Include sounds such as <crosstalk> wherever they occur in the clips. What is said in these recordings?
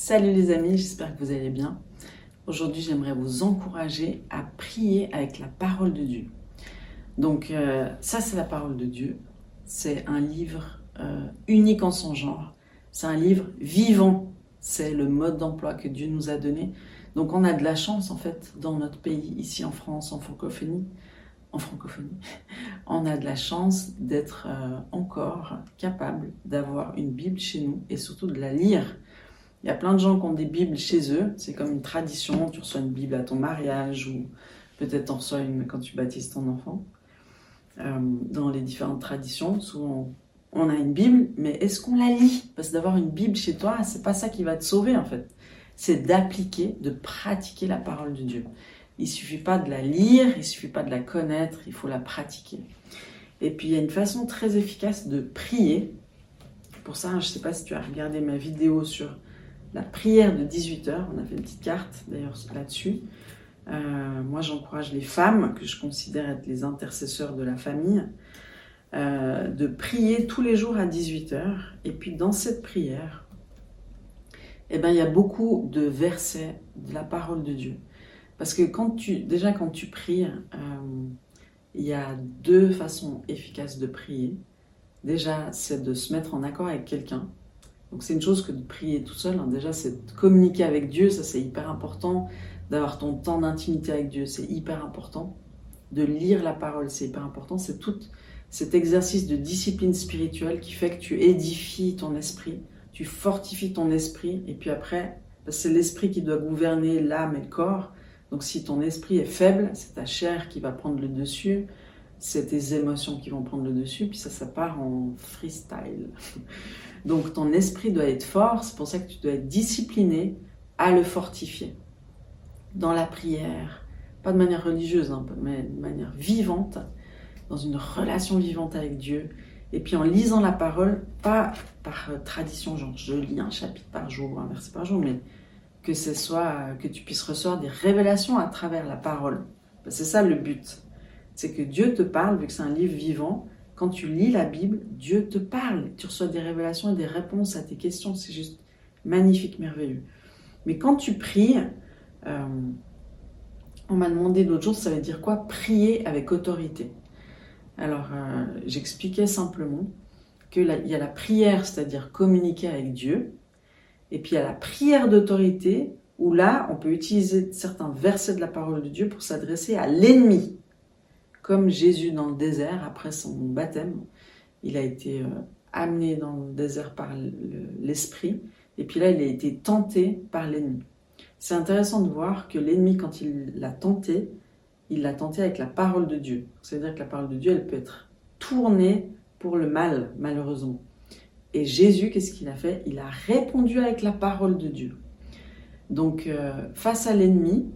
Salut les amis, j'espère que vous allez bien. Aujourd'hui, j'aimerais vous encourager à prier avec la parole de Dieu. Donc, euh, ça, c'est la parole de Dieu. C'est un livre euh, unique en son genre. C'est un livre vivant. C'est le mode d'emploi que Dieu nous a donné. Donc, on a de la chance, en fait, dans notre pays, ici en France, en francophonie. En francophonie, <laughs> on a de la chance d'être euh, encore capable d'avoir une Bible chez nous et surtout de la lire il y a plein de gens qui ont des Bibles chez eux. C'est comme une tradition. Tu reçois une Bible à ton mariage ou peut-être en reçois une quand tu baptises ton enfant. Euh, dans les différentes traditions, souvent on a une Bible, mais est-ce qu'on la lit? Parce que d'avoir une Bible chez toi, c'est pas ça qui va te sauver en fait. C'est d'appliquer, de pratiquer la parole de Dieu. Il suffit pas de la lire, il suffit pas de la connaître, il faut la pratiquer. Et puis il y a une façon très efficace de prier. Pour ça, je sais pas si tu as regardé ma vidéo sur la prière de 18 heures. On a fait une petite carte d'ailleurs là-dessus. Euh, moi, j'encourage les femmes, que je considère être les intercesseurs de la famille, euh, de prier tous les jours à 18 heures. Et puis dans cette prière, eh ben, il y a beaucoup de versets de la parole de Dieu. Parce que quand tu, déjà quand tu pries, euh, il y a deux façons efficaces de prier. Déjà, c'est de se mettre en accord avec quelqu'un. Donc c'est une chose que de prier tout seul. Hein. Déjà, c'est de communiquer avec Dieu, ça c'est hyper important. D'avoir ton temps d'intimité avec Dieu, c'est hyper important. De lire la parole, c'est hyper important. C'est tout cet exercice de discipline spirituelle qui fait que tu édifies ton esprit, tu fortifies ton esprit, et puis après, c'est l'esprit qui doit gouverner l'âme et le corps. Donc si ton esprit est faible, c'est ta chair qui va prendre le dessus, c'est tes émotions qui vont prendre le dessus, puis ça, ça part en freestyle. Donc ton esprit doit être fort, c'est pour ça que tu dois être discipliné à le fortifier. Dans la prière, pas de manière religieuse, hein, mais de manière vivante, dans une relation vivante avec Dieu. Et puis en lisant la parole, pas par tradition, genre je lis un chapitre par jour, un verset par jour, mais que ce soit que tu puisses recevoir des révélations à travers la parole. C'est ça le but. C'est que Dieu te parle, vu que c'est un livre vivant, quand tu lis la Bible, Dieu te parle. Tu reçois des révélations et des réponses à tes questions. C'est juste magnifique, merveilleux. Mais quand tu pries, euh, on m'a demandé l'autre jour, ça veut dire quoi? Prier avec autorité. Alors, euh, j'expliquais simplement qu'il y a la prière, c'est-à-dire communiquer avec Dieu, et puis il y a la prière d'autorité, où là, on peut utiliser certains versets de la parole de Dieu pour s'adresser à l'ennemi comme Jésus dans le désert, après son baptême, il a été euh, amené dans le désert par l'Esprit, et puis là, il a été tenté par l'ennemi. C'est intéressant de voir que l'ennemi, quand il l'a tenté, il l'a tenté avec la parole de Dieu. C'est-à-dire que la parole de Dieu, elle peut être tournée pour le mal, malheureusement. Et Jésus, qu'est-ce qu'il a fait? Il a répondu avec la parole de Dieu. Donc, euh, face à l'ennemi,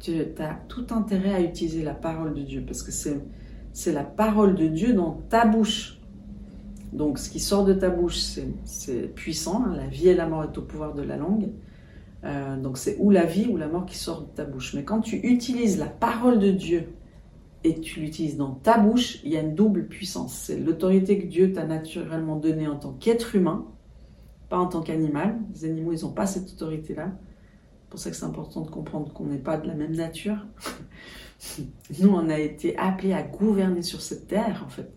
tu as tout intérêt à utiliser la parole de Dieu parce que c'est la parole de Dieu dans ta bouche. Donc ce qui sort de ta bouche, c'est puissant. La vie et la mort est au pouvoir de la langue. Euh, donc c'est ou la vie ou la mort qui sort de ta bouche. Mais quand tu utilises la parole de Dieu et tu l'utilises dans ta bouche, il y a une double puissance. C'est l'autorité que Dieu t'a naturellement donnée en tant qu'être humain, pas en tant qu'animal. Les animaux, ils n'ont pas cette autorité-là pour ça que c'est important de comprendre qu'on n'est pas de la même nature. <laughs> Nous, on a été appelés à gouverner sur cette terre, en fait.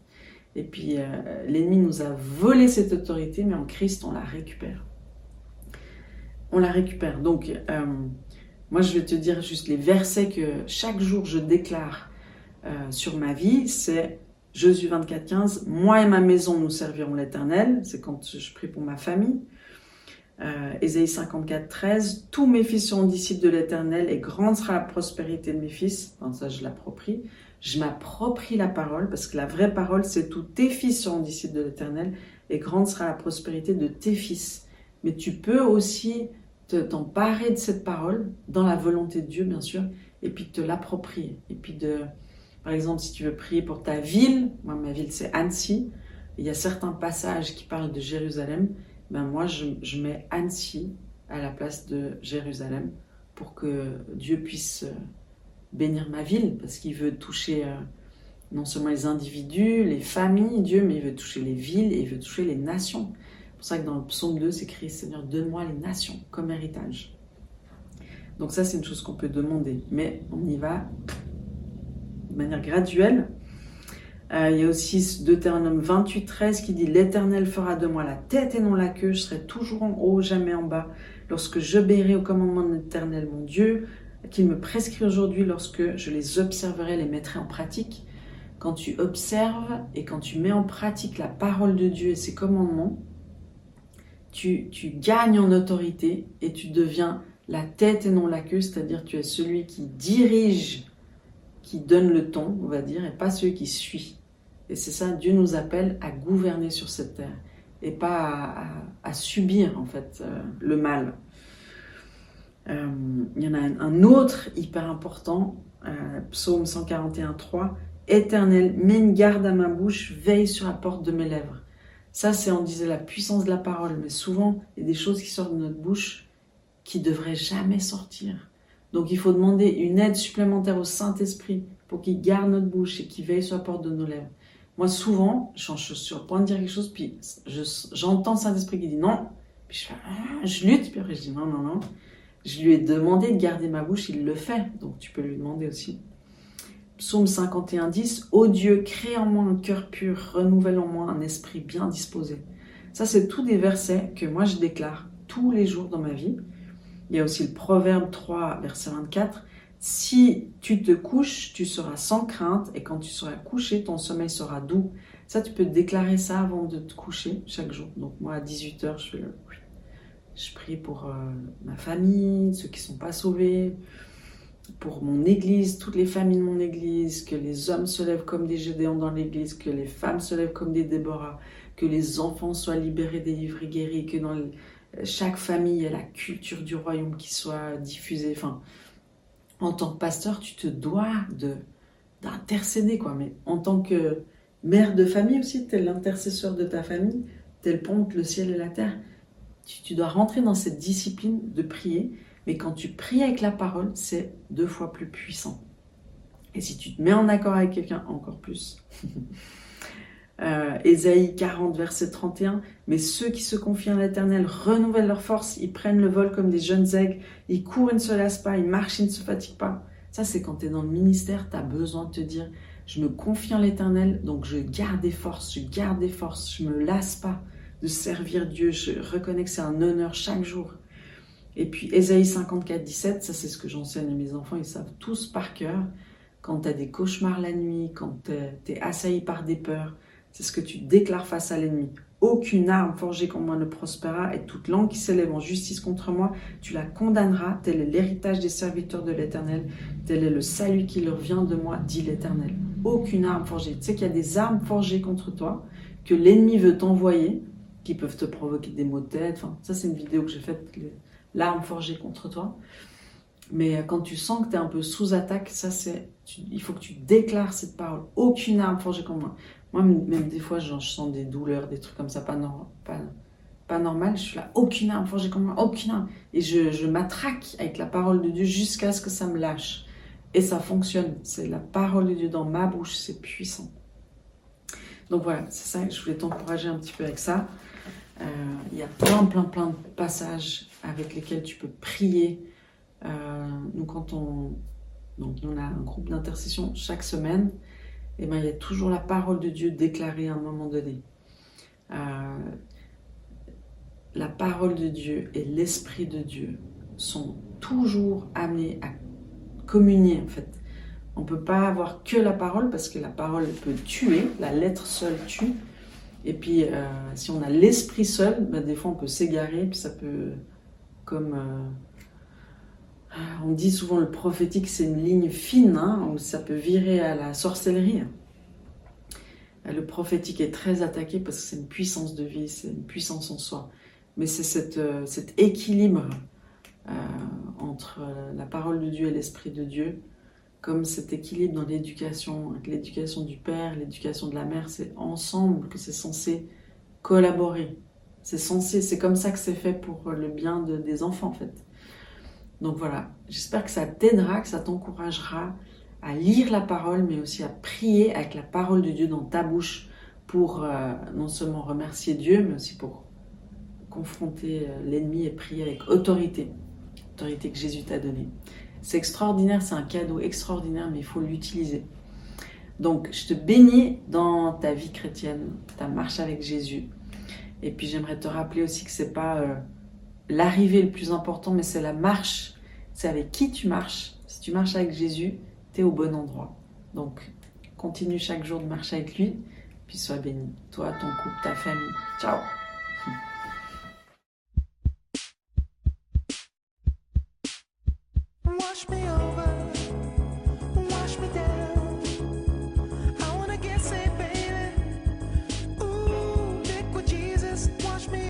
Et puis, euh, l'ennemi nous a volé cette autorité, mais en Christ, on la récupère. On la récupère. Donc, euh, moi, je vais te dire juste les versets que chaque jour je déclare euh, sur ma vie. C'est Jésus 24, 15. Moi et ma maison, nous servirons l'Éternel. C'est quand je prie pour ma famille. Euh, Ésaïe 54, 13, tous mes fils seront disciples de l'Éternel et grande sera la prospérité de mes fils. ça, je l'approprie. Je m'approprie la parole parce que la vraie parole, c'est tous tes fils seront disciples de l'Éternel et grande sera la prospérité de tes fils. Mais tu peux aussi t'emparer de cette parole dans la volonté de Dieu, bien sûr, et puis te l'approprier. Et puis de, par exemple, si tu veux prier pour ta ville, moi, ma ville, c'est Annecy. Il y a certains passages qui parlent de Jérusalem ben moi je, mets Annecy à la place de Jérusalem pour que Dieu puisse euh, bénir ma ville, parce qu'il veut toucher euh, non seulement les individus, les familles, Dieu, mais il veut toucher les villes et il veut toucher les nations. C'est pour pour ça que dans le psaume 2, c'est écrit Seigneur, donne-moi les nations comme héritage. Donc ça, c'est une chose qu'on peut demander, mais on y va de manière graduelle. Euh, il y a aussi Deutéronome 28, 13 qui dit L'Éternel fera de moi la tête et non la queue, je serai toujours en haut, jamais en bas. Lorsque j'obéirai au commandement de l'Éternel, mon Dieu, qu'il me prescrit aujourd'hui, lorsque je les observerai, les mettrai en pratique. Quand tu observes et quand tu mets en pratique la parole de Dieu et ses commandements, tu, tu gagnes en autorité et tu deviens la tête et non la queue, c'est-à-dire tu es celui qui dirige, qui donne le ton, on va dire, et pas celui qui suit. Et c'est ça, Dieu nous appelle à gouverner sur cette terre et pas à, subir en fait euh, le mal. Euh, il y en a un, autre hyper important, euh, Psaume 141, 3. Éternel, mets une garde à ma bouche, veille sur la porte de mes lèvres. Ça, c'est, on disait, la puissance de la parole, mais souvent, il y a des choses qui sortent de notre bouche qui devraient jamais sortir. Donc, il faut demander une aide supplémentaire au Saint-Esprit pour qu'il garde notre bouche et qu'il veille sur la porte de nos lèvres. Moi, souvent, je suis sur le point de dire quelque chose, puis j'entends le Saint-Esprit qui dit non, puis je, ah, je lutte, puis après je dis non, non, non. Je lui ai demandé de garder ma bouche, il le fait, donc tu peux lui demander aussi. Psaume 51, 10, Ô Dieu, crée en moi un cœur pur, renouvelle en moi un esprit bien disposé. Ça, c'est tous des versets que moi je déclare tous les jours dans ma vie. Il y a aussi le Proverbe 3, verset 24, si tu te couches, tu seras sans crainte, et quand tu seras couché, ton sommeil sera doux. Ça, tu peux déclarer ça avant de te coucher chaque jour. Donc moi, à 18h, je, je prie pour euh, ma famille, ceux qui ne sont pas sauvés, pour mon église, toutes les familles de mon église, que les hommes se lèvent comme des Gédéons dans l'église, que les femmes se lèvent comme des Déborah, que les enfants soient libérés, délivrés, guéris, que dans chaque famille, ait la culture du royaume qui soit diffusée. Enfin, en tant que pasteur, tu te dois de d'intercéder, quoi. Mais en tant que mère de famille aussi, tu es l'intercesseur de ta famille, tu es le pont entre le ciel et la terre. Tu, dois rentrer dans cette discipline de prier, mais quand tu pries avec la parole, c'est deux fois plus puissant. Et si tu te mets en accord avec quelqu'un, encore plus. <laughs> Euh, Ésaïe 40, verset 31. Mais ceux qui se confient en l'Éternel renouvellent leur force, ils prennent le vol comme des jeunes aigles, ils courent et ne se lassent pas, ils marchent et ne se fatiguent pas. Ça, c'est quand tu es dans le ministère, tu as besoin de te dire Je me confie en l'Éternel, donc je garde des forces, je garde des forces, je me lasse pas de servir Dieu, je reconnais que c'est un honneur chaque jour. Et puis Ésaïe 54, 17, ça c'est ce que j'enseigne à mes enfants, ils savent tous par cœur. Quand tu as des cauchemars la nuit, quand tu es assailli par des peurs, c'est ce que tu déclares face à l'ennemi. Aucune arme forgée contre moi ne prospérera, et toute langue qui s'élève en justice contre moi, tu la condamneras. Tel est l'héritage des serviteurs de l'Éternel, tel est le salut qui leur vient de moi, dit l'Éternel. Aucune arme forgée. Tu sais qu'il y a des armes forgées contre toi, que l'ennemi veut t'envoyer, qui peuvent te provoquer des maux de tête. Enfin, ça, c'est une vidéo que j'ai faite, l'arme forgée contre toi. Mais quand tu sens que tu es un peu sous attaque, ça c'est, il faut que tu déclares cette parole. Aucune arme forgée contre moi. Moi, même des fois, je sens des douleurs, des trucs comme ça, pas, pas, pas normal. Je suis là, aucune arme forgée comme moi, aucune arme. Et je, je m'attraque avec la parole de Dieu jusqu'à ce que ça me lâche. Et ça fonctionne. C'est la parole de Dieu dans ma bouche, c'est puissant. Donc voilà, c'est ça, je voulais t'encourager un petit peu avec ça. Euh, il y a plein, plein, plein de passages avec lesquels tu peux prier. Euh, nous, quand on, donc, on a un groupe d'intercession chaque semaine, eh ben, il y a toujours la parole de Dieu déclarée à un moment donné. Euh, la parole de Dieu et l'Esprit de Dieu sont toujours amenés à communier en fait. On ne peut pas avoir que la parole parce que la parole peut tuer, la lettre seule tue. Et puis euh, si on a l'esprit seul, ben, des fois on peut s'égarer, puis ça peut comme euh, on dit souvent le prophétique, c'est une ligne fine, hein, où ça peut virer à la sorcellerie. Le prophétique est très attaqué parce que c'est une puissance de vie, c'est une puissance en soi. Mais c'est euh, cet équilibre euh, entre la parole de Dieu et l'Esprit de Dieu, comme cet équilibre dans l'éducation, l'éducation du père, l'éducation de la mère, c'est ensemble que c'est censé collaborer. C'est censé, c'est comme ça que c'est fait pour le bien des enfants en fait. Donc voilà, j'espère que ça t'aidera, que ça t'encouragera à lire la parole, mais aussi à prier avec la parole de Dieu dans ta bouche pour euh, non seulement remercier Dieu, mais aussi pour confronter euh, l'ennemi et prier avec autorité, autorité que Jésus t'a donnée. C'est extraordinaire, c'est un cadeau extraordinaire, mais il faut l'utiliser. Donc, je te bénis dans ta vie chrétienne, ta marche avec Jésus. Et puis, j'aimerais te rappeler aussi que c'est pas euh, l'arrivée le plus important, mais c'est la marche. C'est avec qui tu marches. Si tu marches avec Jésus, tu es au bon endroit. Donc, continue chaque jour de marcher avec lui, puis sois béni. Toi, ton couple, ta famille. Ciao